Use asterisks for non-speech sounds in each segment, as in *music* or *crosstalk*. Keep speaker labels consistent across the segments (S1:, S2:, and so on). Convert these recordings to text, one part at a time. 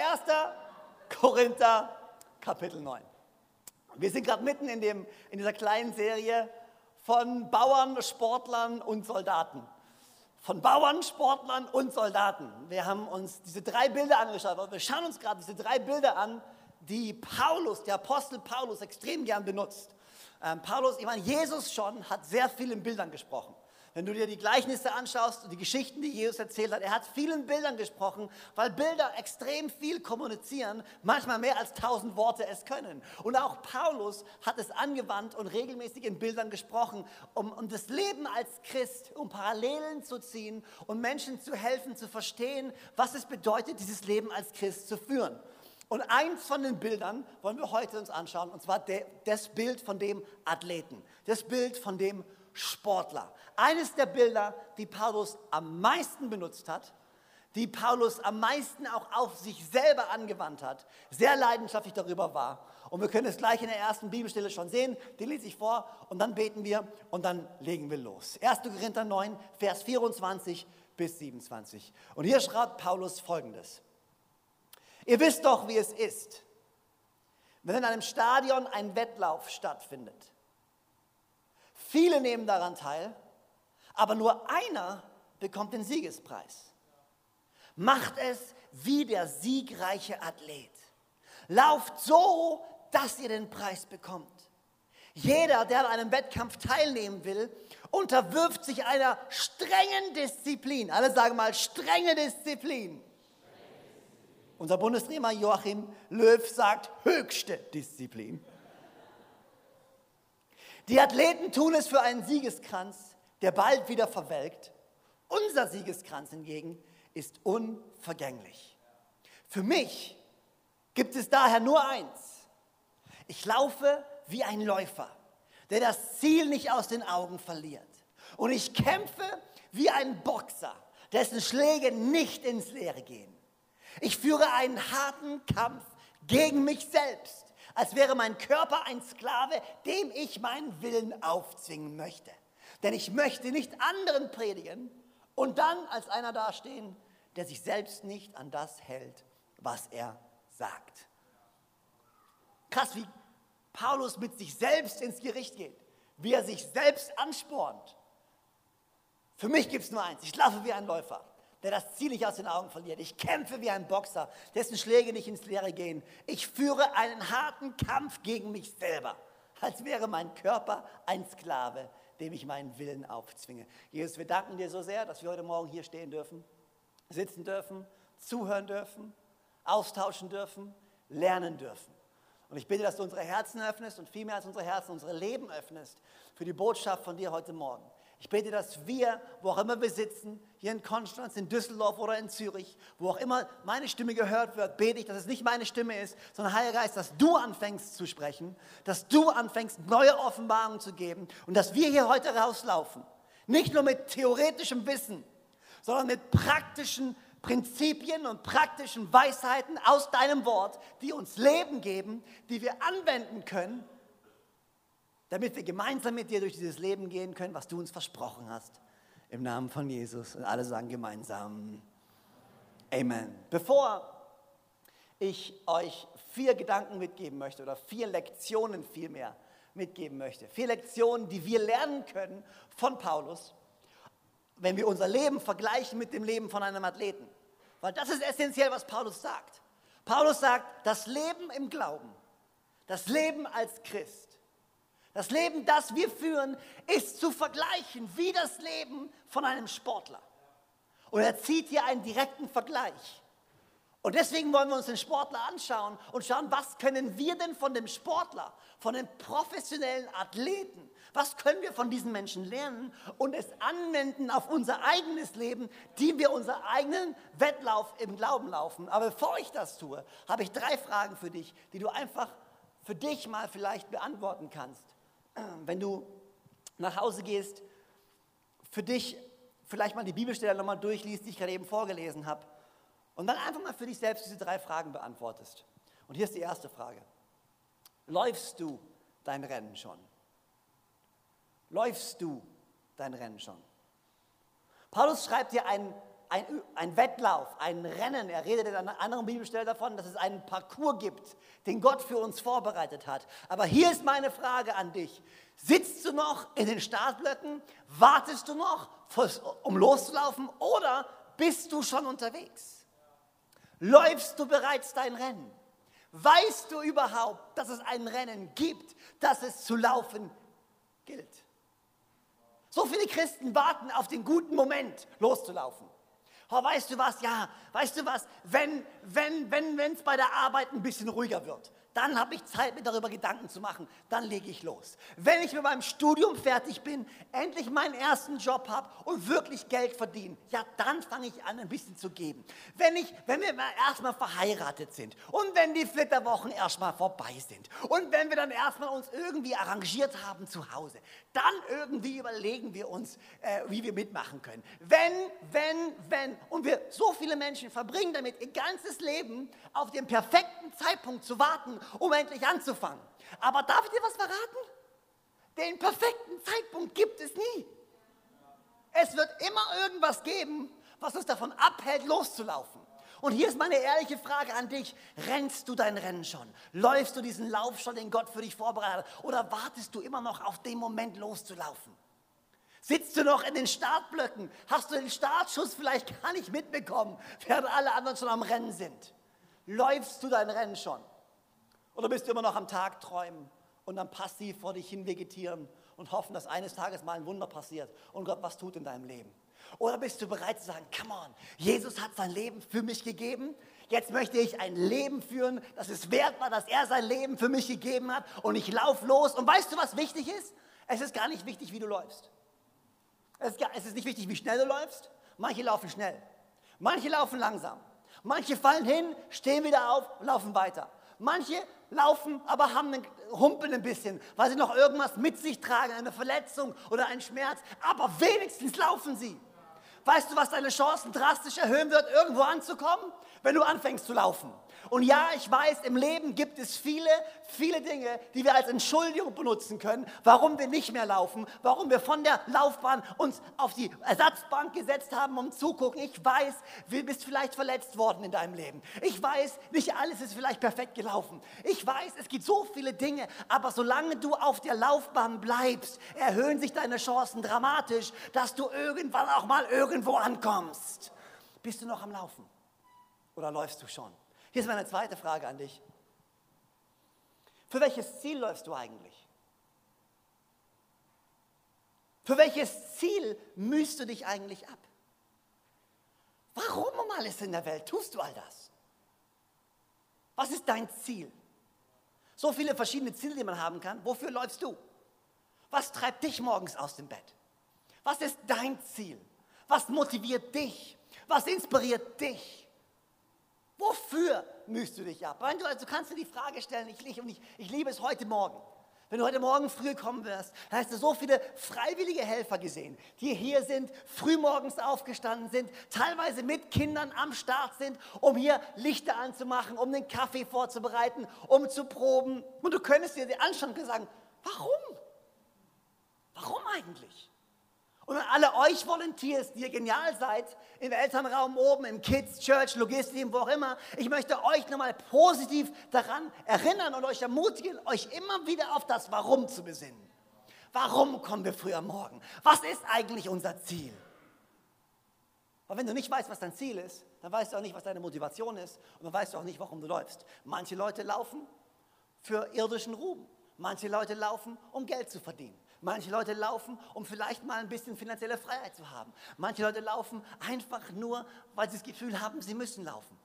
S1: 1. Korinther, Kapitel 9. Wir sind gerade mitten in, dem, in dieser kleinen Serie von Bauern, Sportlern und Soldaten. Von Bauern, Sportlern und Soldaten. Wir haben uns diese drei Bilder angeschaut. Und wir schauen uns gerade diese drei Bilder an, die Paulus, der Apostel Paulus, extrem gern benutzt. Ähm, Paulus, ich meine, Jesus schon hat sehr viel in Bildern gesprochen. Wenn du dir die Gleichnisse anschaust und die Geschichten, die Jesus erzählt hat, er hat vielen Bildern gesprochen, weil Bilder extrem viel kommunizieren, manchmal mehr als tausend Worte es können. Und auch Paulus hat es angewandt und regelmäßig in Bildern gesprochen, um, um das Leben als Christ, um Parallelen zu ziehen und Menschen zu helfen, zu verstehen, was es bedeutet, dieses Leben als Christ zu führen. Und eins von den Bildern wollen wir heute uns anschauen, und zwar de, das Bild von dem Athleten, das Bild von dem Sportler. Eines der Bilder, die Paulus am meisten benutzt hat, die Paulus am meisten auch auf sich selber angewandt hat, sehr leidenschaftlich darüber war. Und wir können es gleich in der ersten Bibelstelle schon sehen, die lese ich vor und dann beten wir und dann legen wir los. 1. Korinther 9, Vers 24 bis 27. Und hier schreibt Paulus folgendes. Ihr wisst doch, wie es ist, wenn in einem Stadion ein Wettlauf stattfindet. Viele nehmen daran teil, aber nur einer bekommt den Siegespreis. Macht es wie der siegreiche Athlet. Lauft so, dass ihr den Preis bekommt. Jeder, der an einem Wettkampf teilnehmen will, unterwirft sich einer strengen Disziplin. Alle sagen mal, strenge Disziplin. Unser Bundestrainer Joachim Löw sagt höchste Disziplin. Die Athleten tun es für einen Siegeskranz, der bald wieder verwelkt. Unser Siegeskranz hingegen ist unvergänglich. Für mich gibt es daher nur eins. Ich laufe wie ein Läufer, der das Ziel nicht aus den Augen verliert. Und ich kämpfe wie ein Boxer, dessen Schläge nicht ins Leere gehen. Ich führe einen harten Kampf gegen mich selbst, als wäre mein Körper ein Sklave, dem ich meinen Willen aufzwingen möchte. Denn ich möchte nicht anderen predigen und dann als einer dastehen, der sich selbst nicht an das hält, was er sagt. Krass, wie Paulus mit sich selbst ins Gericht geht, wie er sich selbst anspornt. Für mich gibt es nur eins, ich laufe wie ein Läufer der das Ziel nicht aus den Augen verliert. Ich kämpfe wie ein Boxer, dessen Schläge nicht ins Leere gehen. Ich führe einen harten Kampf gegen mich selber, als wäre mein Körper ein Sklave, dem ich meinen Willen aufzwinge. Jesus, wir danken dir so sehr, dass wir heute Morgen hier stehen dürfen, sitzen dürfen, zuhören dürfen, austauschen dürfen, lernen dürfen. Und ich bitte, dass du unsere Herzen öffnest und viel mehr als unsere Herzen, unsere Leben öffnest für die Botschaft von dir heute Morgen. Ich bete, dass wir, wo auch immer wir sitzen, hier in Konstanz, in Düsseldorf oder in Zürich, wo auch immer meine Stimme gehört wird, bete ich, dass es nicht meine Stimme ist, sondern Heiliger Geist, dass du anfängst zu sprechen, dass du anfängst, neue Offenbarungen zu geben und dass wir hier heute rauslaufen. Nicht nur mit theoretischem Wissen, sondern mit praktischen Prinzipien und praktischen Weisheiten aus deinem Wort, die uns Leben geben, die wir anwenden können damit wir gemeinsam mit dir durch dieses Leben gehen können, was du uns versprochen hast. Im Namen von Jesus. Und alle sagen gemeinsam Amen. Bevor ich euch vier Gedanken mitgeben möchte oder vier Lektionen vielmehr mitgeben möchte, vier Lektionen, die wir lernen können von Paulus, wenn wir unser Leben vergleichen mit dem Leben von einem Athleten. Weil das ist essentiell, was Paulus sagt. Paulus sagt, das Leben im Glauben, das Leben als Christ, das Leben, das wir führen, ist zu vergleichen wie das Leben von einem Sportler. Und er zieht hier einen direkten Vergleich. Und deswegen wollen wir uns den Sportler anschauen und schauen, was können wir denn von dem Sportler, von dem professionellen Athleten, was können wir von diesen Menschen lernen und es anwenden auf unser eigenes Leben, die wir unseren eigenen Wettlauf im Glauben laufen. Aber bevor ich das tue, habe ich drei Fragen für dich, die du einfach für dich mal vielleicht beantworten kannst wenn du nach Hause gehst, für dich vielleicht mal die Bibelstelle nochmal durchliest, die ich gerade eben vorgelesen habe, und dann einfach mal für dich selbst diese drei Fragen beantwortest. Und hier ist die erste Frage. Läufst du dein Rennen schon? Läufst du dein Rennen schon? Paulus schreibt dir ein ein, ein Wettlauf, ein Rennen. Er redet in einer anderen Bibelstelle davon, dass es einen Parcours gibt, den Gott für uns vorbereitet hat. Aber hier ist meine Frage an dich. Sitzt du noch in den Startblöcken? Wartest du noch, um loszulaufen? Oder bist du schon unterwegs? Läufst du bereits dein Rennen? Weißt du überhaupt, dass es ein Rennen gibt, das es zu laufen gilt? So viele Christen warten auf den guten Moment, loszulaufen. Oh, weißt du was? Ja, weißt du was? Wenn wenn wenn wenn es bei der Arbeit ein bisschen ruhiger wird, dann habe ich Zeit, mir darüber Gedanken zu machen. Dann lege ich los. Wenn ich mit meinem Studium fertig bin, endlich meinen ersten Job habe und wirklich Geld verdiene, ja, dann fange ich an, ein bisschen zu geben. Wenn, ich, wenn wir erstmal verheiratet sind und wenn die Flitterwochen erstmal vorbei sind und wenn wir dann erstmal uns irgendwie arrangiert haben zu Hause, dann irgendwie überlegen wir uns, äh, wie wir mitmachen können. Wenn, wenn, wenn. Und wir, so viele Menschen verbringen damit ihr ganzes Leben auf den perfekten Zeitpunkt zu warten um endlich anzufangen. Aber darf ich dir was verraten? Den perfekten Zeitpunkt gibt es nie. Es wird immer irgendwas geben, was uns davon abhält, loszulaufen. Und hier ist meine ehrliche Frage an dich. Rennst du dein Rennen schon? Läufst du diesen Lauf schon, den Gott für dich vorbereitet hat? Oder wartest du immer noch auf den Moment loszulaufen? Sitzt du noch in den Startblöcken? Hast du den Startschuss vielleicht gar nicht mitbekommen, während alle anderen schon am Rennen sind? Läufst du dein Rennen schon? Oder bist du immer noch am Tag träumen und dann passiv vor dich hin vegetieren und hoffen, dass eines Tages mal ein Wunder passiert und Gott was tut in deinem Leben? Oder bist du bereit zu sagen, come on, Jesus hat sein Leben für mich gegeben. Jetzt möchte ich ein Leben führen, das es wert war, dass er sein Leben für mich gegeben hat und ich laufe los. Und weißt du, was wichtig ist? Es ist gar nicht wichtig, wie du läufst. Es ist nicht wichtig, wie schnell du läufst. Manche laufen schnell. Manche laufen langsam. Manche fallen hin, stehen wieder auf und laufen weiter. Manche laufen, aber haben einen, humpeln ein bisschen, weil sie noch irgendwas mit sich tragen, eine Verletzung oder einen Schmerz. Aber wenigstens laufen sie. Weißt du, was deine Chancen drastisch erhöhen wird, irgendwo anzukommen? Wenn du anfängst zu laufen. Und ja, ich weiß, im Leben gibt es viele, viele Dinge, die wir als Entschuldigung benutzen können, warum wir nicht mehr laufen, warum wir von der Laufbahn uns auf die Ersatzbank gesetzt haben, um zugucken. Ich weiß, du bist vielleicht verletzt worden in deinem Leben. Ich weiß, nicht alles ist vielleicht perfekt gelaufen. Ich weiß, es gibt so viele Dinge, aber solange du auf der Laufbahn bleibst, erhöhen sich deine Chancen dramatisch, dass du irgendwann auch mal irgendwo ankommst. Bist du noch am Laufen? Oder läufst du schon? Hier ist meine zweite Frage an dich. Für welches Ziel läufst du eigentlich? Für welches Ziel mühst du dich eigentlich ab? Warum um alles in der Welt tust du all das? Was ist dein Ziel? So viele verschiedene Ziele, die man haben kann. Wofür läufst du? Was treibt dich morgens aus dem Bett? Was ist dein Ziel? Was motiviert dich? Was inspiriert dich? Wofür mühst du dich ab? Du, also kannst du die Frage stellen, ich, ich, ich, ich liebe es heute Morgen. Wenn du heute Morgen früh kommen wirst, dann hast du so viele freiwillige Helfer gesehen, die hier sind, frühmorgens aufgestanden sind, teilweise mit Kindern am Start sind, um hier Lichter anzumachen, um den Kaffee vorzubereiten, um zu proben. Und du könntest dir anschauen und sagen, warum? Warum eigentlich? Und an alle euch Volunteers, die ihr genial seid, im Elternraum oben, im Kids, Church, Logistik, wo auch immer, ich möchte euch nochmal positiv daran erinnern und euch ermutigen, euch immer wieder auf das Warum zu besinnen. Warum kommen wir früh am Morgen? Was ist eigentlich unser Ziel? Aber wenn du nicht weißt, was dein Ziel ist, dann weißt du auch nicht, was deine Motivation ist und dann weißt du auch nicht, warum du läufst. Manche Leute laufen für irdischen Ruhm. Manche Leute laufen, um Geld zu verdienen. Manche Leute laufen, um vielleicht mal ein bisschen finanzielle Freiheit zu haben. Manche Leute laufen einfach nur, weil sie das Gefühl haben, sie müssen laufen.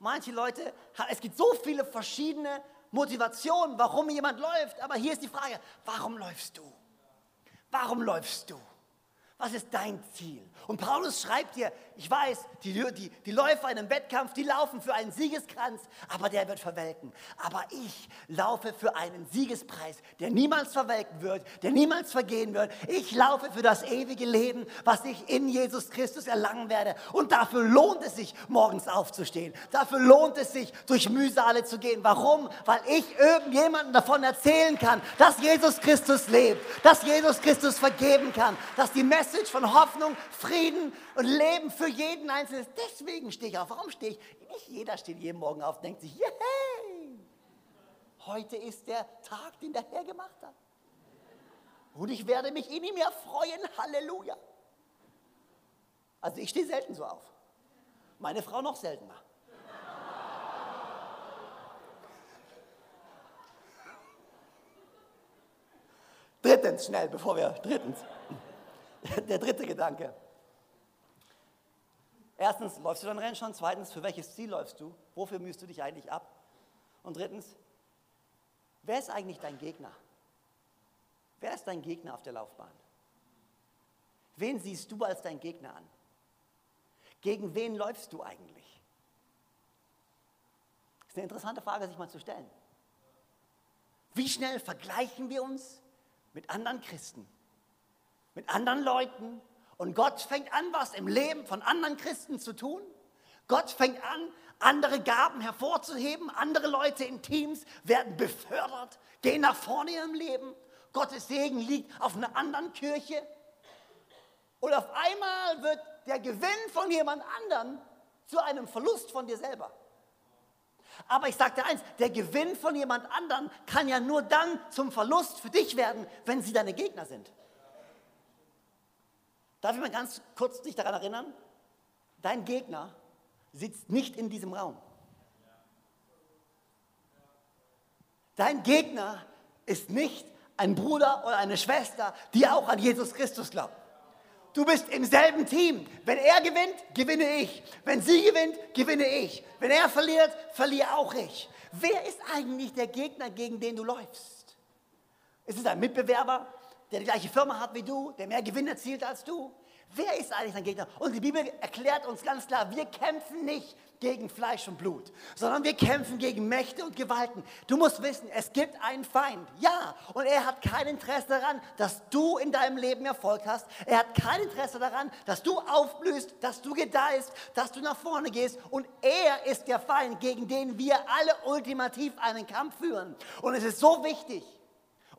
S1: Manche Leute, es gibt so viele verschiedene Motivationen, warum jemand läuft. Aber hier ist die Frage, warum läufst du? Warum läufst du? Was ist dein Ziel? Und Paulus schreibt dir, ich weiß, die, die, die Läufer in einem Wettkampf, die laufen für einen Siegeskranz, aber der wird verwelken. Aber ich laufe für einen Siegespreis, der niemals verwelken wird, der niemals vergehen wird. Ich laufe für das ewige Leben, was ich in Jesus Christus erlangen werde. Und dafür lohnt es sich, morgens aufzustehen. Dafür lohnt es sich, durch Mühsale zu gehen. Warum? Weil ich irgendjemandem davon erzählen kann, dass Jesus Christus lebt, dass Jesus Christus vergeben kann, dass die Messe Message von Hoffnung, Frieden und Leben für jeden Einzelnen. Deswegen stehe ich auf. Warum stehe ich? Nicht jeder steht jeden Morgen auf und denkt sich, yay! Heute ist der Tag, den der Herr gemacht hat. Und ich werde mich in ihm erfreuen. Halleluja. Also ich stehe selten so auf. Meine Frau noch seltener. Drittens, schnell, bevor wir, drittens, *laughs* der dritte Gedanke. Erstens, läufst du dein Rennen schon? Zweitens, für welches Ziel läufst du? Wofür mühst du dich eigentlich ab? Und drittens, wer ist eigentlich dein Gegner? Wer ist dein Gegner auf der Laufbahn? Wen siehst du als dein Gegner an? Gegen wen läufst du eigentlich? Das ist eine interessante Frage, sich mal zu stellen. Wie schnell vergleichen wir uns mit anderen Christen, mit anderen Leuten und Gott fängt an, was im Leben von anderen Christen zu tun? Gott fängt an, andere Gaben hervorzuheben, andere Leute in Teams werden befördert, gehen nach vorne im Leben. Gottes Segen liegt auf einer anderen Kirche. Und auf einmal wird der Gewinn von jemand anderem zu einem Verlust von dir selber. Aber ich sage dir eins, der Gewinn von jemand anderem kann ja nur dann zum Verlust für dich werden, wenn sie deine Gegner sind. Darf ich mal ganz kurz dich daran erinnern? Dein Gegner sitzt nicht in diesem Raum. Dein Gegner ist nicht ein Bruder oder eine Schwester, die auch an Jesus Christus glaubt. Du bist im selben Team. Wenn er gewinnt, gewinne ich. Wenn sie gewinnt, gewinne ich. Wenn er verliert, verliere auch ich. Wer ist eigentlich der Gegner, gegen den du läufst? Ist es ein Mitbewerber, der die gleiche Firma hat wie du, der mehr Gewinn erzielt als du? Wer ist eigentlich dein Gegner? Und die Bibel erklärt uns ganz klar, wir kämpfen nicht gegen Fleisch und Blut, sondern wir kämpfen gegen Mächte und Gewalten. Du musst wissen, es gibt einen Feind, ja, und er hat kein Interesse daran, dass du in deinem Leben Erfolg hast. Er hat kein Interesse daran, dass du aufblühst, dass du gedeihst, dass du nach vorne gehst. Und er ist der Feind, gegen den wir alle ultimativ einen Kampf führen. Und es ist so wichtig,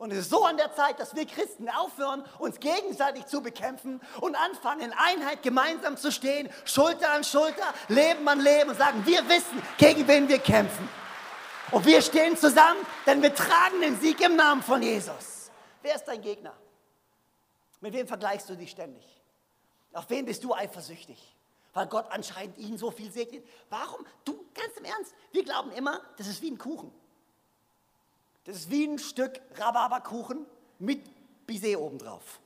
S1: und es ist so an der Zeit, dass wir Christen aufhören, uns gegenseitig zu bekämpfen und anfangen, in Einheit gemeinsam zu stehen, Schulter an Schulter, Leben an Leben und sagen, wir wissen, gegen wen wir kämpfen. Und wir stehen zusammen, denn wir tragen den Sieg im Namen von Jesus. Wer ist dein Gegner? Mit wem vergleichst du dich ständig? Auf wen bist du eifersüchtig? Weil Gott anscheinend ihn so viel segnet. Warum? Du, ganz im Ernst, wir glauben immer, das ist wie ein Kuchen. Das ist wie ein Stück Rhabarberkuchen mit Bisee obendrauf.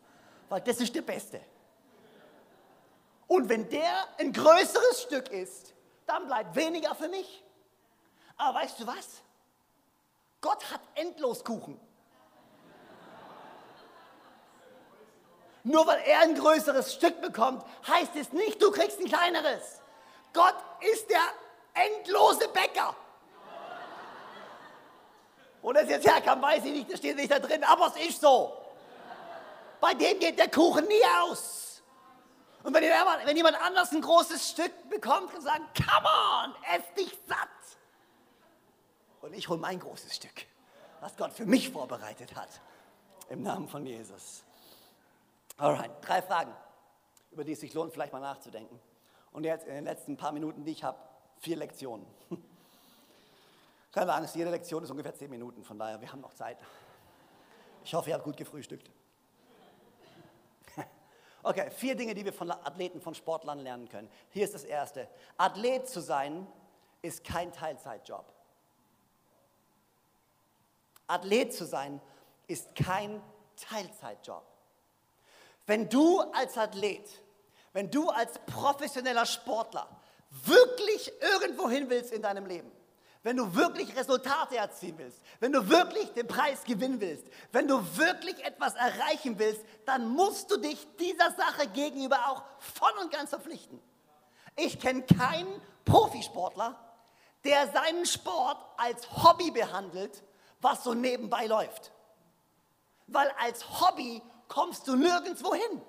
S1: Weil das ist der beste. Und wenn der ein größeres Stück ist, dann bleibt weniger für mich. Aber weißt du was? Gott hat endlos Kuchen. Nur weil er ein größeres Stück bekommt, heißt es nicht, du kriegst ein kleineres. Gott ist der endlose Bäcker. Wo das jetzt herkam, weiß ich nicht, das steht nicht da drin, aber es ist so. Bei dem geht der Kuchen nie aus. Und wenn jemand, wenn jemand anders ein großes Stück bekommt, kann sagen, come on, ess dich satt. Und ich hole mein großes Stück, was Gott für mich vorbereitet hat. Im Namen von Jesus. Alright, drei Fragen, über die es sich lohnt, vielleicht mal nachzudenken. Und jetzt in den letzten paar Minuten, die ich habe, vier Lektionen. *laughs* Keine Angst, jede Lektion ist ungefähr zehn Minuten, von daher, wir haben noch Zeit. Ich hoffe, ihr habt gut gefrühstückt. *laughs* Okay, vier Dinge, die wir von Athleten, von Sportlern lernen können. Hier ist das erste. Athlet zu sein ist kein Teilzeitjob. Athlet zu sein ist kein Teilzeitjob. Wenn du als Athlet, wenn du als professioneller Sportler wirklich irgendwo hin willst in deinem Leben, wenn du wirklich Resultate erzielen willst, wenn du wirklich den Preis gewinnen willst, wenn du wirklich etwas erreichen willst, dann musst du dich dieser Sache gegenüber auch voll und ganz verpflichten. Ich kenne keinen Profisportler, der seinen Sport als Hobby behandelt, was so nebenbei läuft. Weil als Hobby kommst du nirgendwo hin.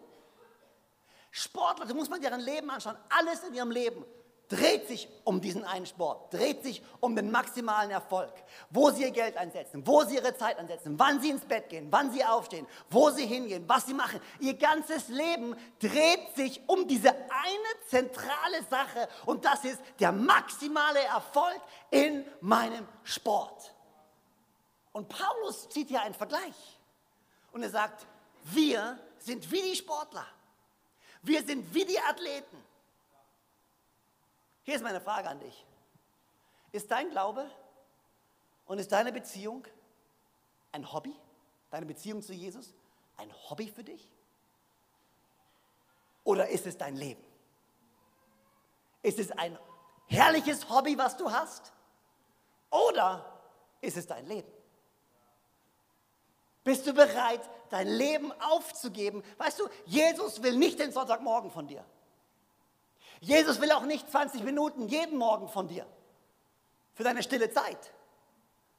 S1: Sportler, da muss man deren Leben anschauen, alles in ihrem Leben dreht sich um diesen einen Sport, dreht sich um den maximalen Erfolg, wo sie ihr Geld einsetzen, wo sie ihre Zeit einsetzen, wann sie ins Bett gehen, wann sie aufstehen, wo sie hingehen, was sie machen. Ihr ganzes Leben dreht sich um diese eine zentrale Sache und das ist der maximale Erfolg in meinem Sport. Und Paulus zieht hier einen Vergleich und er sagt, wir sind wie die Sportler, wir sind wie die Athleten. Hier ist meine Frage an dich. Ist dein Glaube und ist deine Beziehung ein Hobby? Deine Beziehung zu Jesus ein Hobby für dich? Oder ist es dein Leben? Ist es ein herrliches Hobby, was du hast? Oder ist es dein Leben? Bist du bereit, dein Leben aufzugeben? Weißt du, Jesus will nicht den Sonntagmorgen von dir. Jesus will auch nicht 20 Minuten jeden Morgen von dir. Für deine stille Zeit,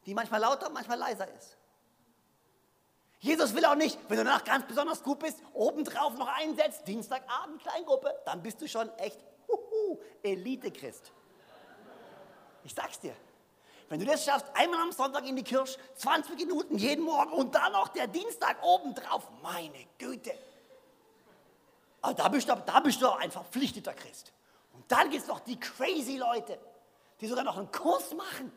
S1: die manchmal lauter, manchmal leiser ist. Jesus will auch nicht, wenn du danach ganz besonders gut bist, obendrauf noch einsetzt, Dienstagabend Kleingruppe, dann bist du schon echt Elite-Christ. Ich sag's dir. Wenn du das schaffst, einmal am Sonntag in die Kirche, 20 Minuten jeden Morgen und dann noch der Dienstag obendrauf, meine Güte. Aber da bist, du, da bist du ein verpflichteter Christ. Und dann gibt es noch die crazy Leute, die sogar noch einen Kurs machen.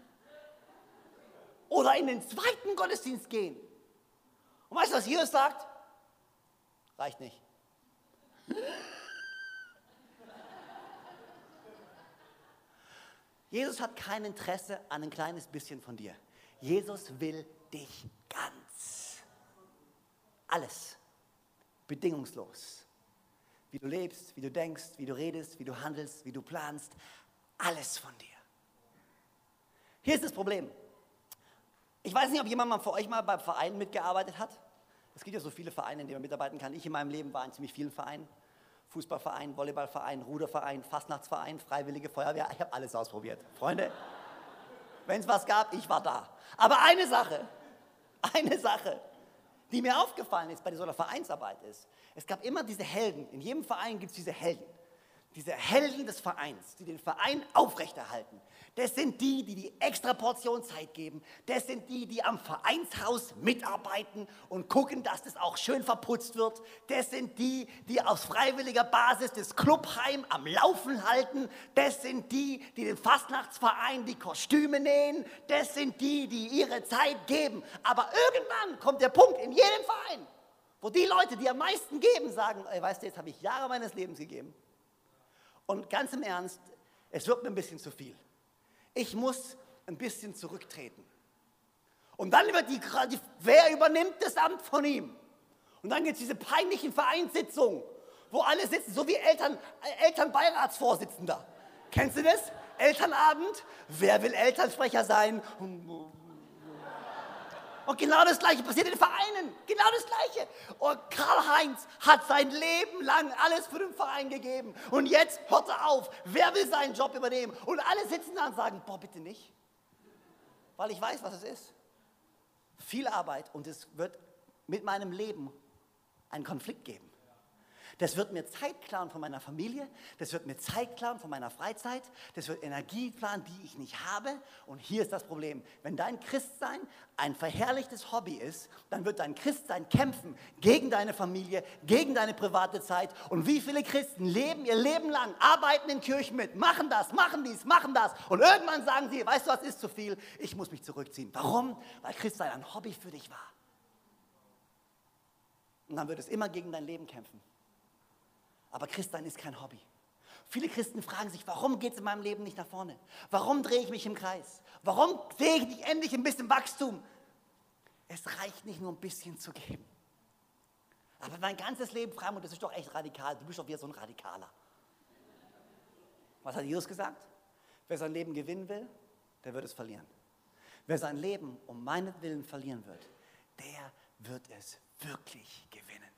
S1: Oder in den zweiten Gottesdienst gehen. Und weißt du, was Jesus sagt? Reicht nicht. *laughs* Jesus hat kein Interesse an ein kleines bisschen von dir. Jesus will dich ganz. Alles. Bedingungslos wie du lebst, wie du denkst, wie du redest, wie du handelst, wie du planst, alles von dir. Hier ist das Problem. Ich weiß nicht, ob jemand mal von euch mal beim Verein mitgearbeitet hat. Es gibt ja so viele Vereine, in denen man mitarbeiten kann. Ich in meinem Leben war in ziemlich vielen Vereinen. Fußballverein, Volleyballverein, Ruderverein, Fastnachtsverein, Freiwillige Feuerwehr. Ich habe alles ausprobiert. Freunde, wenn es was gab, ich war da. Aber eine Sache, eine Sache, die mir aufgefallen ist bei so einer Vereinsarbeit ist, es gab immer diese Helden. In jedem Verein gibt es diese Helden. Diese Helden des Vereins, die den Verein aufrechterhalten. Das sind die, die die extra Portion Zeit geben. Das sind die, die am Vereinshaus mitarbeiten und gucken, dass das auch schön verputzt wird. Das sind die, die aus freiwilliger Basis das Clubheim am Laufen halten. Das sind die, die dem Fastnachtsverein die Kostüme nähen. Das sind die, die ihre Zeit geben. Aber irgendwann kommt der Punkt in jedem Verein, wo die Leute, die am meisten geben, sagen, ey, weißt du, jetzt habe ich Jahre meines Lebens gegeben. Und ganz im Ernst, es wird mir ein bisschen zu viel. Ich muss ein bisschen zurücktreten. Und dann wird die, die wer übernimmt das Amt von ihm? Und dann gibt es diese peinlichen Vereinssitzungen, wo alle sitzen, so wie Eltern, äh, Elternbeiratsvorsitzender. Kennst du das? Elternabend, wer will Elternsprecher sein? Und genau das Gleiche passiert in den Vereinen. Genau das Gleiche. Und Karl-Heinz hat sein Leben lang alles für den Verein gegeben. Und jetzt hört er auf. Wer will seinen Job übernehmen? Und alle sitzen da und sagen, boah, bitte nicht. Weil ich weiß, was es ist. Viel Arbeit und es wird mit meinem Leben einen Konflikt geben. Das wird mir Zeit klauen von meiner Familie, das wird mir Zeit klauen von meiner Freizeit, das wird Energie klauen, die ich nicht habe. Und hier ist das Problem. Wenn dein Christsein ein verherrlichtes Hobby ist, dann wird dein Christsein kämpfen gegen deine Familie, gegen deine private Zeit. Und wie viele Christen leben ihr Leben lang, arbeiten in Kirchen mit, machen das, machen dies, machen das. Und irgendwann sagen sie, weißt du was, ist zu viel, ich muss mich zurückziehen. Warum? Weil Christsein ein Hobby für dich war. Und dann wird es immer gegen dein Leben kämpfen. Aber Christsein ist kein Hobby. Viele Christen fragen sich, warum geht es in meinem Leben nicht nach vorne? Warum drehe ich mich im Kreis? Warum sehe ich nicht endlich ein bisschen Wachstum? Es reicht nicht nur ein bisschen zu geben. Aber mein ganzes Leben, Freimund, das ist doch echt radikal. Du bist doch wieder so ein Radikaler. Was hat Jesus gesagt? Wer sein Leben gewinnen will, der wird es verlieren. Wer sein Leben um meinetwillen verlieren wird, der wird es wirklich gewinnen.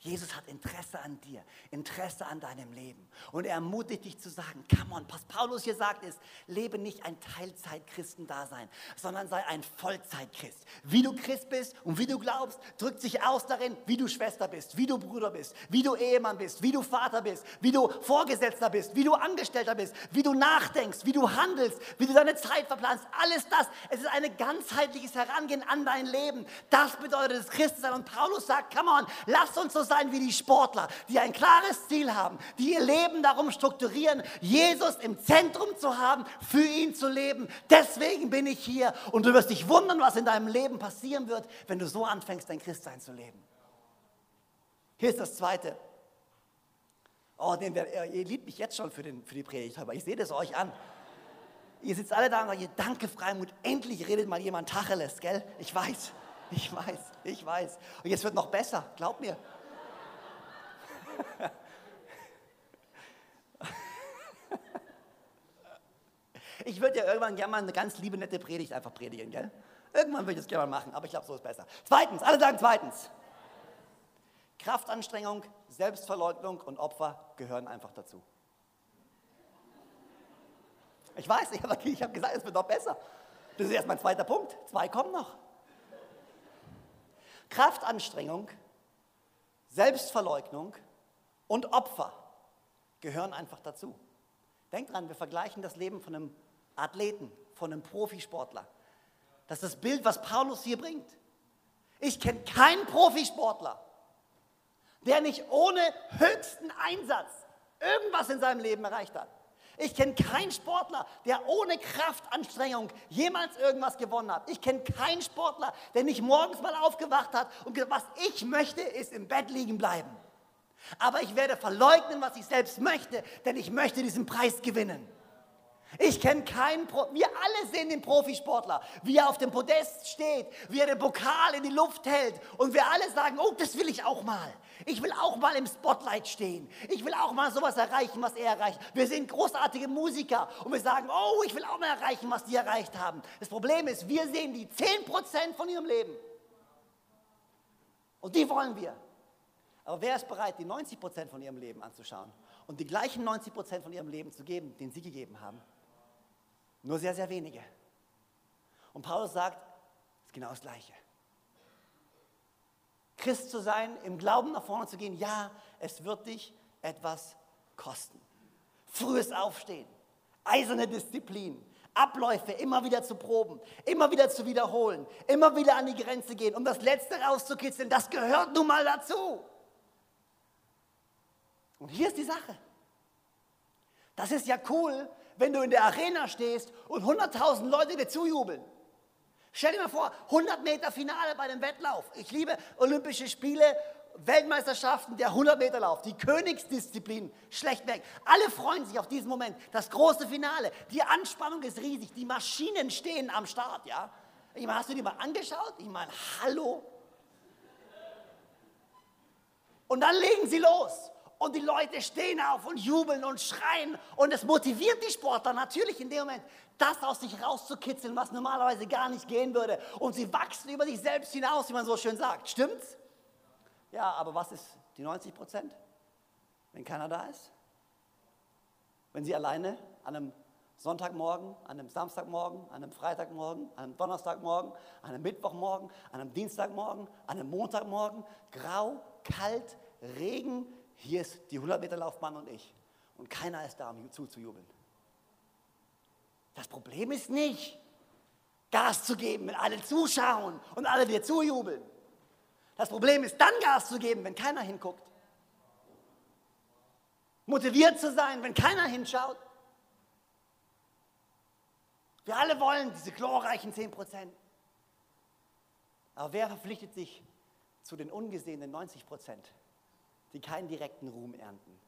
S1: Jesus hat Interesse an dir, Interesse an deinem Leben. Und er ermutigt dich zu sagen, come on, was Paulus hier sagt ist, lebe nicht ein Teilzeit-Christen-Dasein, sondern sei ein Vollzeit-Christ. Wie du Christ bist und wie du glaubst, drückt sich aus darin, wie du Schwester bist, wie du Bruder bist, wie du Ehemann bist, wie du Vater bist, wie du Vorgesetzter bist, wie du Angestellter bist, wie du nachdenkst, wie du handelst, wie du deine Zeit verplanst. Alles das, es ist ein ganzheitliches Herangehen an dein Leben. Das bedeutet das Christsein. Und Paulus sagt, come on, lass uns so sein wie die Sportler, die ein klares Ziel haben, die ihr Leben darum strukturieren, Jesus im Zentrum zu haben, für ihn zu leben. Deswegen bin ich hier und du wirst dich wundern, was in deinem Leben passieren wird, wenn du so anfängst, dein Christsein zu leben. Hier ist das Zweite. Oh, den, ihr liebt mich jetzt schon für, den, für die Predigt, aber ich sehe das euch an. Ihr sitzt alle da und sagt, danke Freimut, endlich redet mal jemand Tacheles, gell? Ich weiß, ich weiß, ich weiß. Und jetzt wird noch besser, glaub mir. Ich würde ja irgendwann gerne mal eine ganz liebe, nette Predigt einfach predigen, gell? Irgendwann würde ich das gerne mal machen, aber ich glaube, so ist besser. Zweitens, alle sagen zweitens. Kraftanstrengung, Selbstverleugnung und Opfer gehören einfach dazu. Ich weiß, ich habe hab gesagt, es wird noch besser. Das ist erst mein zweiter Punkt. Zwei kommen noch. Kraftanstrengung, Selbstverleugnung und Opfer gehören einfach dazu. Denkt dran, wir vergleichen das Leben von einem Athleten, von einem Profisportler. Das ist das Bild, was Paulus hier bringt. Ich kenne keinen Profisportler, der nicht ohne höchsten Einsatz irgendwas in seinem Leben erreicht hat. Ich kenne keinen Sportler, der ohne Kraftanstrengung jemals irgendwas gewonnen hat. Ich kenne keinen Sportler, der nicht morgens mal aufgewacht hat und gesagt, was ich möchte, ist im Bett liegen bleiben. Aber ich werde verleugnen, was ich selbst möchte, denn ich möchte diesen Preis gewinnen. Ich kenne keinen, Pro wir alle sehen den Profisportler, wie er auf dem Podest steht, wie er den Pokal in die Luft hält und wir alle sagen, oh, das will ich auch mal. Ich will auch mal im Spotlight stehen. Ich will auch mal sowas erreichen, was er erreicht. Wir sind großartige Musiker und wir sagen, oh, ich will auch mal erreichen, was die erreicht haben. Das Problem ist, wir sehen die 10% von ihrem Leben. Und die wollen wir. Aber wer ist bereit, die 90 Prozent von ihrem Leben anzuschauen und die gleichen 90 Prozent von ihrem Leben zu geben, den sie gegeben haben? Nur sehr, sehr wenige. Und Paulus sagt, es ist genau das Gleiche. Christ zu sein, im Glauben nach vorne zu gehen, ja, es wird dich etwas kosten. Frühes Aufstehen, eiserne Disziplin, Abläufe immer wieder zu proben, immer wieder zu wiederholen, immer wieder an die Grenze gehen, um das Letzte rauszukitzeln, das gehört nun mal dazu. Und hier ist die Sache. Das ist ja cool, wenn du in der Arena stehst und 100.000 Leute dir zujubeln. Stell dir mal vor, 100 Meter Finale bei einem Wettlauf. Ich liebe Olympische Spiele, Weltmeisterschaften, der 100 Meter Lauf, die Königsdisziplin schlechtweg. Alle freuen sich auf diesen Moment, das große Finale. Die Anspannung ist riesig, die Maschinen stehen am Start, ja. Ich meine, hast du die mal angeschaut? Ich meine, hallo. Und dann legen sie los und die Leute stehen auf und jubeln und schreien und es motiviert die Sportler natürlich in dem Moment, das aus sich rauszukitzeln, was normalerweise gar nicht gehen würde. Und sie wachsen über sich selbst hinaus, wie man so schön sagt. Stimmt's? Ja, aber was ist die 90 Prozent, wenn keiner da ist? Wenn sie alleine an einem Sonntagmorgen, an einem Samstagmorgen, an einem Freitagmorgen, an einem Donnerstagmorgen, an einem Mittwochmorgen, an einem Dienstagmorgen, an einem Montagmorgen, grau, kalt, Regen, hier ist die 100 Meter Laufbahn und ich. Und keiner ist da, um zuzujubeln. Das Problem ist nicht, Gas zu geben, wenn alle zuschauen und alle dir zujubeln. Das Problem ist dann Gas zu geben, wenn keiner hinguckt. Motiviert zu sein, wenn keiner hinschaut. Wir alle wollen diese glorreichen 10 Prozent. Aber wer verpflichtet sich zu den ungesehenen 90 Prozent? Die keinen direkten Ruhm ernten,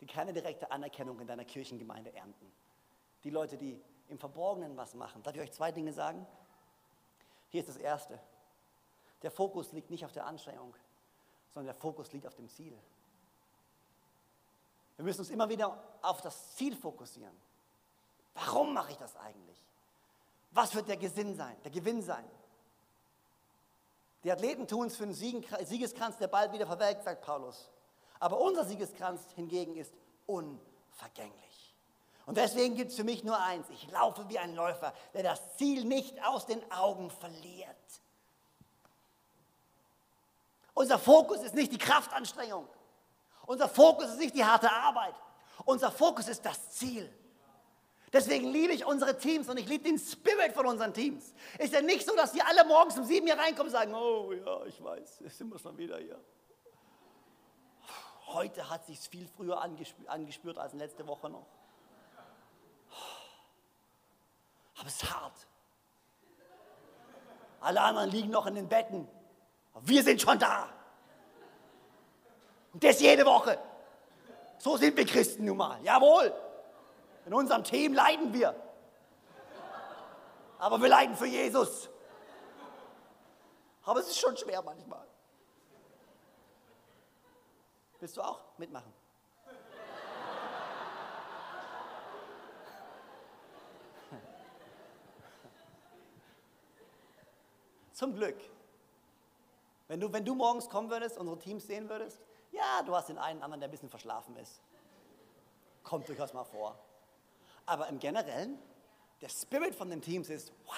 S1: die keine direkte Anerkennung in deiner Kirchengemeinde ernten. Die Leute, die im Verborgenen was machen. Darf ich euch zwei Dinge sagen? Hier ist das Erste. Der Fokus liegt nicht auf der Anstrengung, sondern der Fokus liegt auf dem Ziel. Wir müssen uns immer wieder auf das Ziel fokussieren. Warum mache ich das eigentlich? Was wird der Gewinn sein? Der Gewinn sein? Die Athleten tun es für einen Siegeskranz, der bald wieder verwelkt, sagt Paulus. Aber unser Siegeskranz hingegen ist unvergänglich. Und deswegen gibt es für mich nur eins. Ich laufe wie ein Läufer, der das Ziel nicht aus den Augen verliert. Unser Fokus ist nicht die Kraftanstrengung. Unser Fokus ist nicht die harte Arbeit. Unser Fokus ist das Ziel. Deswegen liebe ich unsere Teams und ich liebe den Spirit von unseren Teams. Ist ja nicht so, dass die alle morgens um sieben hier reinkommen und sagen, oh ja, ich weiß, jetzt sind wir schon wieder hier. Heute hat sich viel früher angespürt, angespürt als letzte Woche noch. Aber es ist hart. Alle anderen liegen noch in den Betten. Wir sind schon da. Und das jede Woche. So sind wir Christen nun mal. Jawohl. In unserem Team leiden wir. Aber wir leiden für Jesus. Aber es ist schon schwer manchmal. Willst du auch mitmachen? Zum Glück. Wenn du, wenn du morgens kommen würdest, unsere Teams sehen würdest, ja, du hast den einen anderen, der ein bisschen verschlafen ist. Kommt durchaus mal vor. Aber im Generellen, der Spirit von den Teams ist, wow,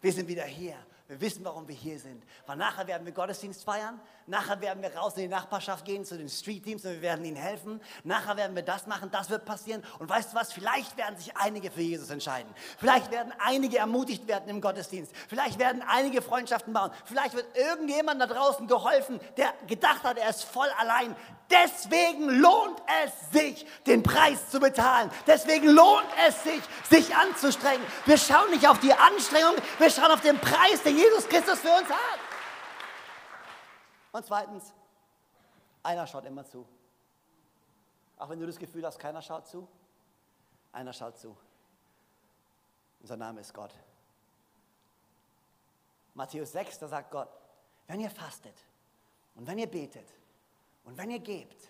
S1: wir sind wieder hier. Wir wissen, warum wir hier sind. Weil nachher werden wir Gottesdienst feiern. Nachher werden wir raus in die Nachbarschaft gehen zu den Street Teams und wir werden ihnen helfen. Nachher werden wir das machen, das wird passieren. Und weißt du was? Vielleicht werden sich einige für Jesus entscheiden. Vielleicht werden einige ermutigt werden im Gottesdienst. Vielleicht werden einige Freundschaften bauen. Vielleicht wird irgendjemand da draußen geholfen, der gedacht hat, er ist voll allein. Deswegen lohnt es sich, den Preis zu bezahlen. Deswegen lohnt es sich, sich anzustrengen. Wir schauen nicht auf die Anstrengung, wir schauen auf den Preis, den Jesus Christus für uns hat. Und zweitens, einer schaut immer zu. Auch wenn du das Gefühl hast, keiner schaut zu, einer schaut zu. Unser Name ist Gott. Matthäus 6, da sagt Gott, wenn ihr fastet und wenn ihr betet und wenn ihr gebt,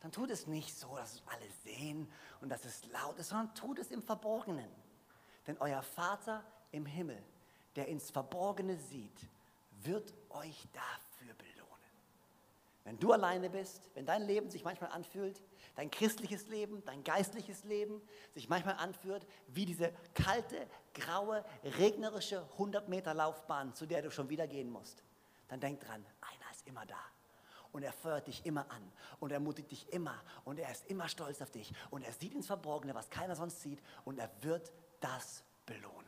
S1: dann tut es nicht so, dass es alle sehen und dass es laut ist, sondern tut es im Verborgenen. Denn euer Vater im Himmel der ins Verborgene sieht, wird euch dafür belohnen. Wenn du alleine bist, wenn dein Leben sich manchmal anfühlt, dein christliches Leben, dein geistliches Leben sich manchmal anfühlt wie diese kalte, graue, regnerische 100 Meter Laufbahn, zu der du schon wieder gehen musst, dann denk dran, einer ist immer da. Und er feuert dich immer an und er ermutigt dich immer und er ist immer stolz auf dich und er sieht ins Verborgene, was keiner sonst sieht und er wird das belohnen.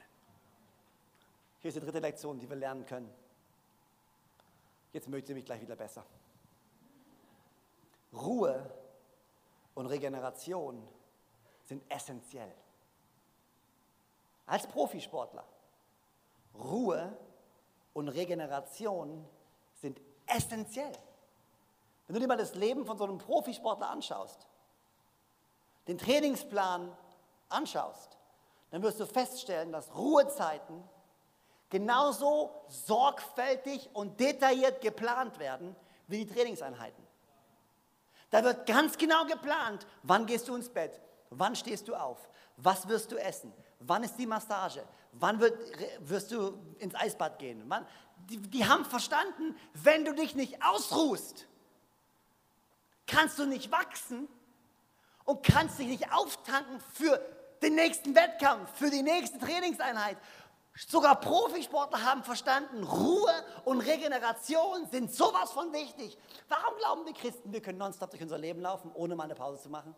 S1: Hier ist die dritte Lektion, die wir lernen können. Jetzt möchte ich mich gleich wieder besser. Ruhe und Regeneration sind essentiell. Als Profisportler. Ruhe und Regeneration sind essentiell. Wenn du dir mal das Leben von so einem Profisportler anschaust, den Trainingsplan anschaust, dann wirst du feststellen, dass Ruhezeiten genauso sorgfältig und detailliert geplant werden wie die Trainingseinheiten. Da wird ganz genau geplant, wann gehst du ins Bett, wann stehst du auf, was wirst du essen, wann ist die Massage, wann wird, wirst du ins Eisbad gehen. Wann, die, die haben verstanden, wenn du dich nicht ausruhst, kannst du nicht wachsen und kannst dich nicht auftanken für den nächsten Wettkampf, für die nächste Trainingseinheit. Sogar Profisportler haben verstanden, Ruhe und Regeneration sind sowas von wichtig. Warum glauben wir Christen, wir können nonstop durch unser Leben laufen, ohne mal eine Pause zu machen?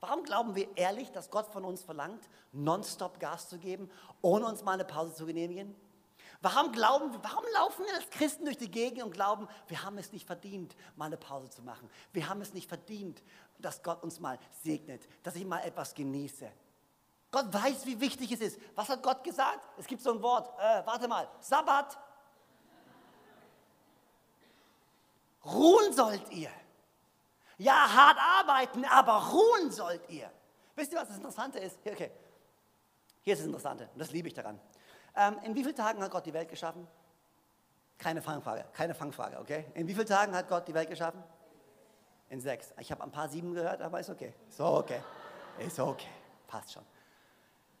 S1: Warum glauben wir ehrlich, dass Gott von uns verlangt, nonstop Gas zu geben, ohne uns mal eine Pause zu genehmigen? Warum, glauben, warum laufen wir als Christen durch die Gegend und glauben, wir haben es nicht verdient, mal eine Pause zu machen? Wir haben es nicht verdient, dass Gott uns mal segnet, dass ich mal etwas genieße. Gott weiß, wie wichtig es ist. Was hat Gott gesagt? Es gibt so ein Wort, äh, warte mal, Sabbat. Ruhen sollt ihr. Ja, hart arbeiten, aber ruhen sollt ihr. Wisst ihr, was das Interessante ist? Hier, okay. Hier ist das Interessante, und das liebe ich daran. Ähm, in wie vielen Tagen hat Gott die Welt geschaffen? Keine Fangfrage, keine Fangfrage, okay? In wie vielen Tagen hat Gott die Welt geschaffen? In sechs. Ich habe ein paar sieben gehört, aber ist okay. So okay. Ist okay. Passt schon.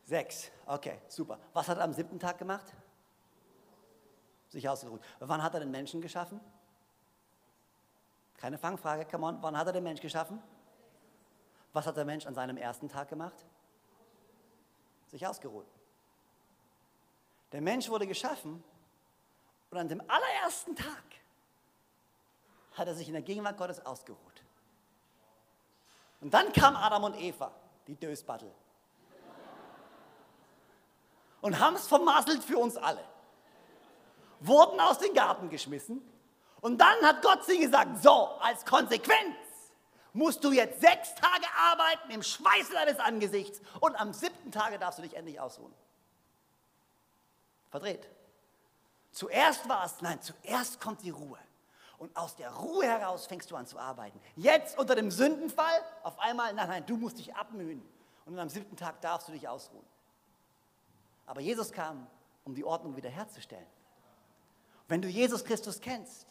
S1: Sechs. Okay, super. Was hat er am siebten Tag gemacht? sich ausgeruht. Wann hat er den Menschen geschaffen? Keine Fangfrage, come on. Wann hat er den Mensch geschaffen? Was hat der Mensch an seinem ersten Tag gemacht? Sich ausgeruht. Der Mensch wurde geschaffen und an dem allerersten Tag hat er sich in der Gegenwart Gottes ausgeruht. Und dann kam Adam und Eva, die Dösbattel, und haben es vermasselt für uns alle. Wurden aus dem Garten geschmissen und dann hat Gott sie gesagt, so, als Konsequenz musst du jetzt sechs Tage arbeiten im Schweiß deines Angesichts und am siebten Tage darfst du dich endlich ausruhen. Verdreht. Zuerst war es, nein, zuerst kommt die Ruhe. Und aus der Ruhe heraus fängst du an zu arbeiten. Jetzt unter dem Sündenfall, auf einmal, nein, nein, du musst dich abmühen. Und am siebten Tag darfst du dich ausruhen. Aber Jesus kam, um die Ordnung wiederherzustellen. Wenn du Jesus Christus kennst,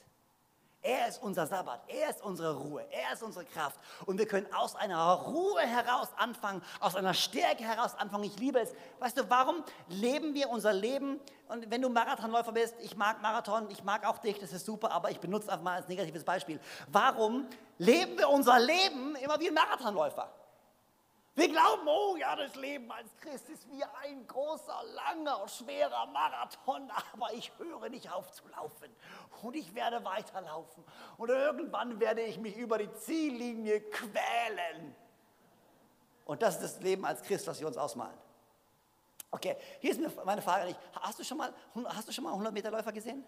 S1: er ist unser Sabbat, er ist unsere Ruhe, er ist unsere Kraft. Und wir können aus einer Ruhe heraus anfangen, aus einer Stärke heraus anfangen. Ich liebe es. Weißt du, warum leben wir unser Leben? Und wenn du Marathonläufer bist, ich mag Marathon, ich mag auch dich, das ist super, aber ich benutze einfach mal als negatives Beispiel. Warum leben wir unser Leben immer wie ein Marathonläufer? Wir glauben, oh ja, das Leben als Christ ist wie ein großer, langer, schwerer Marathon, aber ich höre nicht auf zu laufen und ich werde weiterlaufen und irgendwann werde ich mich über die Ziellinie quälen. Und das ist das Leben als Christ, was wir uns ausmalen. Okay, hier ist meine Frage nicht. Hast du schon mal, hast du schon mal 100 Meter Läufer gesehen?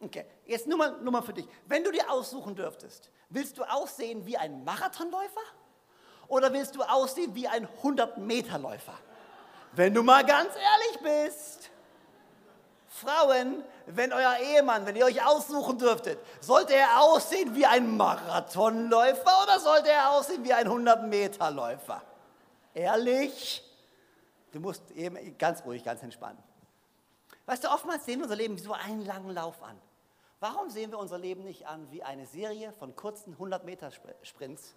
S1: Okay, jetzt nur mal, nur mal für dich. Wenn du dir aussuchen dürftest, willst du aussehen wie ein Marathonläufer? Oder willst du aussehen wie ein 100-Meter-Läufer? Wenn du mal ganz ehrlich bist. Frauen, wenn euer Ehemann, wenn ihr euch aussuchen dürftet, sollte er aussehen wie ein Marathonläufer oder sollte er aussehen wie ein 100-Meter-Läufer? Ehrlich? Du musst eben ganz ruhig, ganz entspannen. Weißt du, oftmals sehen wir unser Leben wie so einen langen Lauf an. Warum sehen wir unser Leben nicht an wie eine Serie von kurzen 100-Meter-Sprints,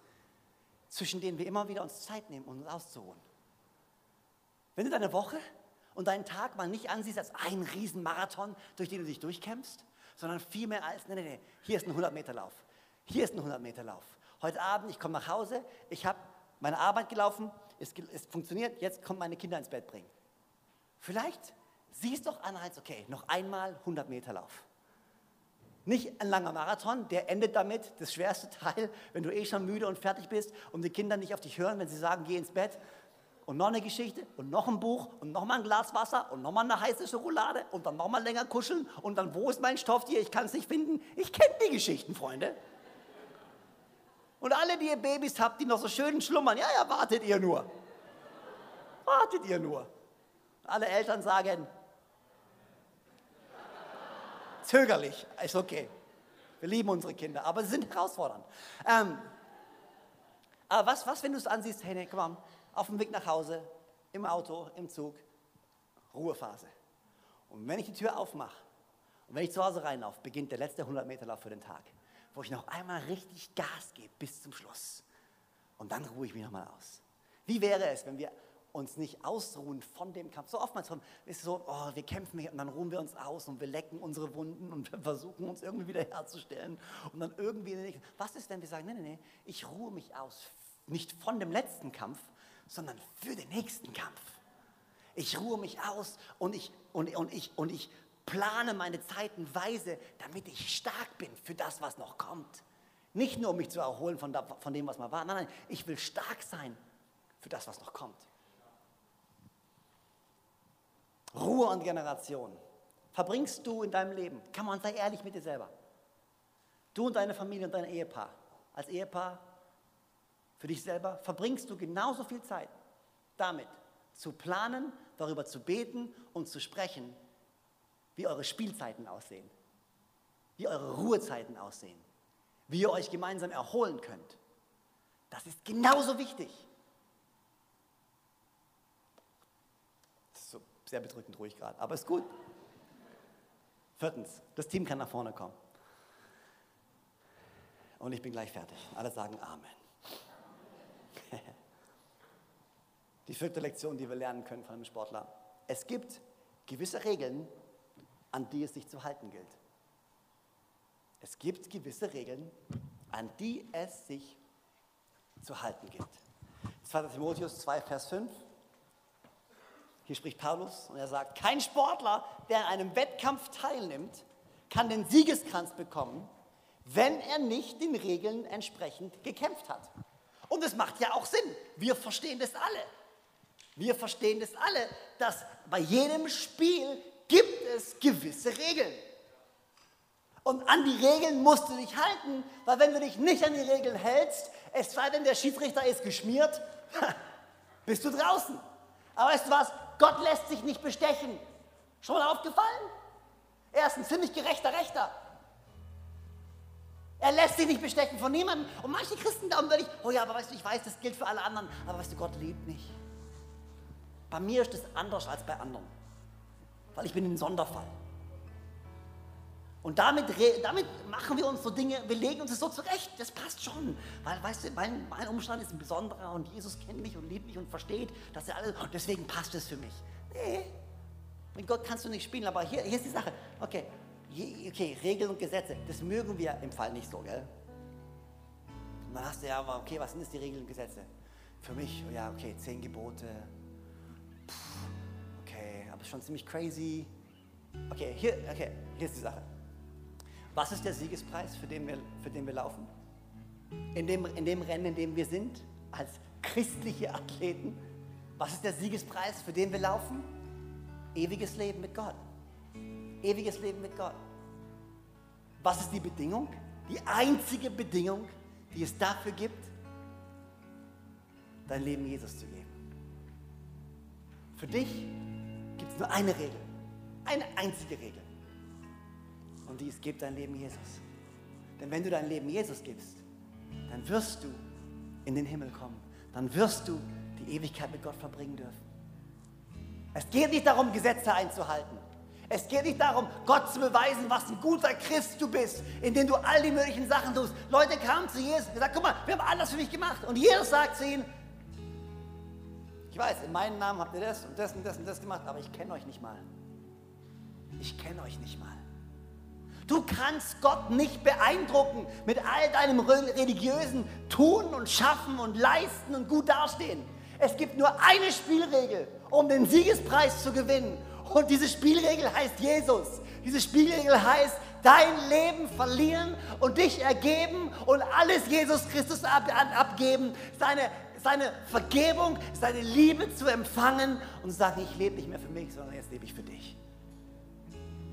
S1: zwischen denen wir immer wieder uns Zeit nehmen, um uns auszuruhen. Wenn du deine Woche und deinen Tag mal nicht ansiehst als einen Riesenmarathon, durch den du dich durchkämpfst, sondern vielmehr als, nee, nee, nee, hier ist ein 100-Meter-Lauf, hier ist ein 100-Meter-Lauf. Heute Abend, ich komme nach Hause, ich habe meine Arbeit gelaufen, es, es funktioniert, jetzt kommen meine Kinder ins Bett bringen. Vielleicht siehst du doch an als, okay, noch einmal 100-Meter-Lauf. Nicht ein langer Marathon, der endet damit, das schwerste Teil, wenn du eh schon müde und fertig bist und die Kinder nicht auf dich hören, wenn sie sagen, geh ins Bett. Und noch eine Geschichte und noch ein Buch und noch mal ein Glas Wasser und noch mal eine heiße Schokolade und dann noch mal länger kuscheln und dann, wo ist mein Stofftier? Ich kann es nicht finden. Ich kenne die Geschichten, Freunde. Und alle, die ihr Babys habt, die noch so schön schlummern, ja, ja, wartet ihr nur. Wartet ihr nur. Alle Eltern sagen, zögerlich, ist okay. Wir lieben unsere Kinder, aber sie sind herausfordernd. Ähm, aber was, was, wenn du es ansiehst, hey, nee, komm mal, auf dem Weg nach Hause, im Auto, im Zug, Ruhephase. Und wenn ich die Tür aufmache und wenn ich zu Hause reinlaufe, beginnt der letzte 100 Meter Lauf für den Tag, wo ich noch einmal richtig Gas gebe bis zum Schluss. Und dann ruhe ich mich nochmal aus. Wie wäre es, wenn wir uns nicht ausruhen von dem Kampf. So oftmals ist es so, oh, wir kämpfen hier und dann ruhen wir uns aus und wir lecken unsere Wunden und *laughs* wir versuchen uns irgendwie wieder herzustellen und dann irgendwie, was ist, wenn wir sagen, nee, nee, nee, ich ruhe mich aus, nicht von dem letzten Kampf, sondern für den nächsten Kampf. Ich ruhe mich aus und ich, und, und ich, und ich plane meine Zeiten weise, damit ich stark bin für das, was noch kommt. Nicht nur, um mich zu erholen von, da, von dem, was mal war. Nein, nein, ich will stark sein für das, was noch kommt. Ruhe und Generation verbringst du in deinem Leben? Kann man sei ehrlich mit dir selber. Du und deine Familie und dein Ehepaar. Als Ehepaar für dich selber verbringst du genauso viel Zeit damit zu planen, darüber zu beten und zu sprechen, wie eure Spielzeiten aussehen, wie eure Ruhezeiten aussehen, wie ihr euch gemeinsam erholen könnt. Das ist genauso wichtig. Sehr bedrückend ruhig gerade, aber ist gut. Viertens, das Team kann nach vorne kommen. Und ich bin gleich fertig. Alle sagen Amen. *laughs* Die vierte Lektion, die wir lernen können von einem Sportler. Es gibt gewisse Regeln, an die es sich zu halten gilt. Es gibt gewisse Regeln, an die es sich zu halten gilt. 2. Timotheus 2, Vers 5. Hier spricht Paulus und er sagt, kein Sportler, der an einem Wettkampf teilnimmt, kann den Siegeskranz bekommen, wenn er nicht den Regeln entsprechend gekämpft hat. Und es macht ja auch Sinn. Wir verstehen das alle. Wir verstehen das alle, dass bei jedem Spiel gibt es gewisse Regeln. Und an die Regeln musst du dich halten, weil wenn du dich nicht an die Regeln hältst, es sei denn, der Schiedsrichter ist geschmiert, *laughs* bist du draußen. Aber weißt du was? Gott lässt sich nicht bestechen. Schon mal aufgefallen? Er ist ein ziemlich gerechter Rechter. Er lässt sich nicht bestechen von niemandem. Und manche Christen glauben wirklich, oh ja, aber weißt du, ich weiß, das gilt für alle anderen, aber weißt du, Gott liebt mich. Bei mir ist es anders als bei anderen, weil ich bin ein Sonderfall. Und damit, damit machen wir uns so Dinge, wir legen uns das so zurecht, das passt schon. Weil, weißt du, mein, mein Umstand ist ein besonderer und Jesus kennt mich und liebt mich und versteht, dass er alles, und deswegen passt es für mich. Nee, mit Gott kannst du nicht spielen, aber hier, hier ist die Sache. Okay, okay, Regeln und Gesetze, das mögen wir im Fall nicht so, gell? Und dann hast du ja, okay, was sind jetzt die Regeln und Gesetze? Für mich, ja, okay, zehn Gebote. Puh, okay, aber schon ziemlich crazy. Okay, hier, okay, hier ist die Sache. Was ist der Siegespreis, für den wir, für den wir laufen? In dem, in dem Rennen, in dem wir sind, als christliche Athleten? Was ist der Siegespreis, für den wir laufen? Ewiges Leben mit Gott. Ewiges Leben mit Gott. Was ist die Bedingung? Die einzige Bedingung, die es dafür gibt, dein Leben Jesus zu geben. Für dich gibt es nur eine Regel. Eine einzige Regel. Und die ist, gib dein Leben Jesus. Denn wenn du dein Leben Jesus gibst, dann wirst du in den Himmel kommen. Dann wirst du die Ewigkeit mit Gott verbringen dürfen. Es geht nicht darum, Gesetze einzuhalten. Es geht nicht darum, Gott zu beweisen, was ein guter Christ du bist, indem du all die möglichen Sachen tust. Leute kamen zu Jesus und gesagt, guck mal, wir haben alles für dich gemacht. Und Jesus sagt zu ihnen, ich weiß, in meinem Namen habt ihr das und das und das und das gemacht, aber ich kenne euch nicht mal. Ich kenne euch nicht mal. Du kannst Gott nicht beeindrucken mit all deinem religiösen Tun und Schaffen und Leisten und gut dastehen. Es gibt nur eine Spielregel, um den Siegespreis zu gewinnen. Und diese Spielregel heißt Jesus. Diese Spielregel heißt, dein Leben verlieren und dich ergeben und alles Jesus Christus ab, abgeben, seine, seine Vergebung, seine Liebe zu empfangen und zu sagen, ich lebe nicht mehr für mich, sondern jetzt lebe ich für dich.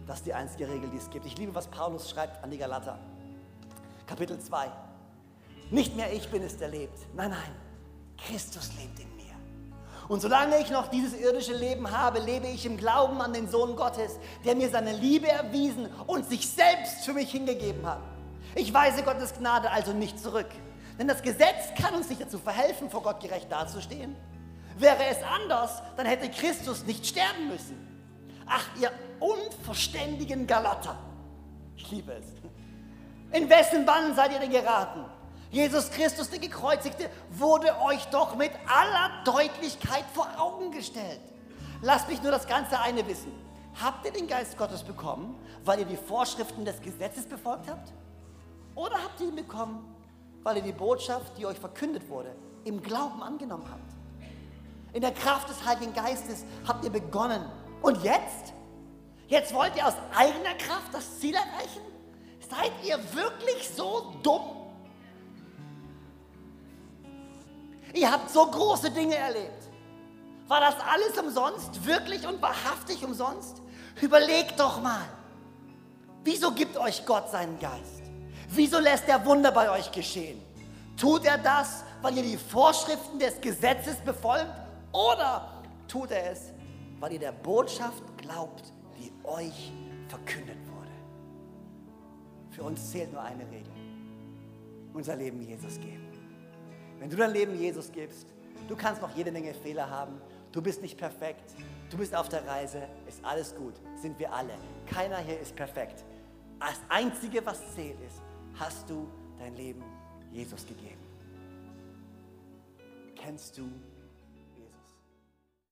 S1: Das ist die einzige Regel, die es gibt. Ich liebe, was Paulus schreibt an die Galater. Kapitel 2. Nicht mehr ich bin es, der lebt. Nein, nein, Christus lebt in mir. Und solange ich noch dieses irdische Leben habe, lebe ich im Glauben an den Sohn Gottes, der mir seine Liebe erwiesen und sich selbst für mich hingegeben hat. Ich weise Gottes Gnade also nicht zurück. Denn das Gesetz kann uns nicht dazu verhelfen, vor Gott gerecht dazustehen. Wäre es anders, dann hätte Christus nicht sterben müssen. Ach, ihr unverständigen Galater. Ich liebe es. In wessen Bann seid ihr denn geraten? Jesus Christus, der Gekreuzigte, wurde euch doch mit aller Deutlichkeit vor Augen gestellt. Lasst mich nur das ganze eine wissen. Habt ihr den Geist Gottes bekommen, weil ihr die Vorschriften des Gesetzes befolgt habt? Oder habt ihr ihn bekommen, weil ihr die Botschaft, die euch verkündet wurde, im Glauben angenommen habt? In der Kraft des Heiligen Geistes habt ihr begonnen. Und jetzt? Jetzt wollt ihr aus eigener Kraft das Ziel erreichen? Seid ihr wirklich so dumm? Ihr habt so große Dinge erlebt. War das alles umsonst? Wirklich und wahrhaftig umsonst? Überlegt doch mal. Wieso gibt euch Gott seinen Geist? Wieso lässt er Wunder bei euch geschehen? Tut er das, weil ihr die Vorschriften des Gesetzes befolgt? Oder tut er es, weil ihr der Botschaft glaubt, die euch verkündet wurde? Für uns zählt nur eine Regel. Unser Leben Jesus geben. Wenn du dein Leben Jesus gibst, du kannst noch jede Menge Fehler haben, du bist nicht perfekt, du bist auf der Reise, ist alles gut, sind wir alle. Keiner hier ist perfekt. Das Einzige, was zählt, ist, hast du dein Leben Jesus gegeben? Kennst du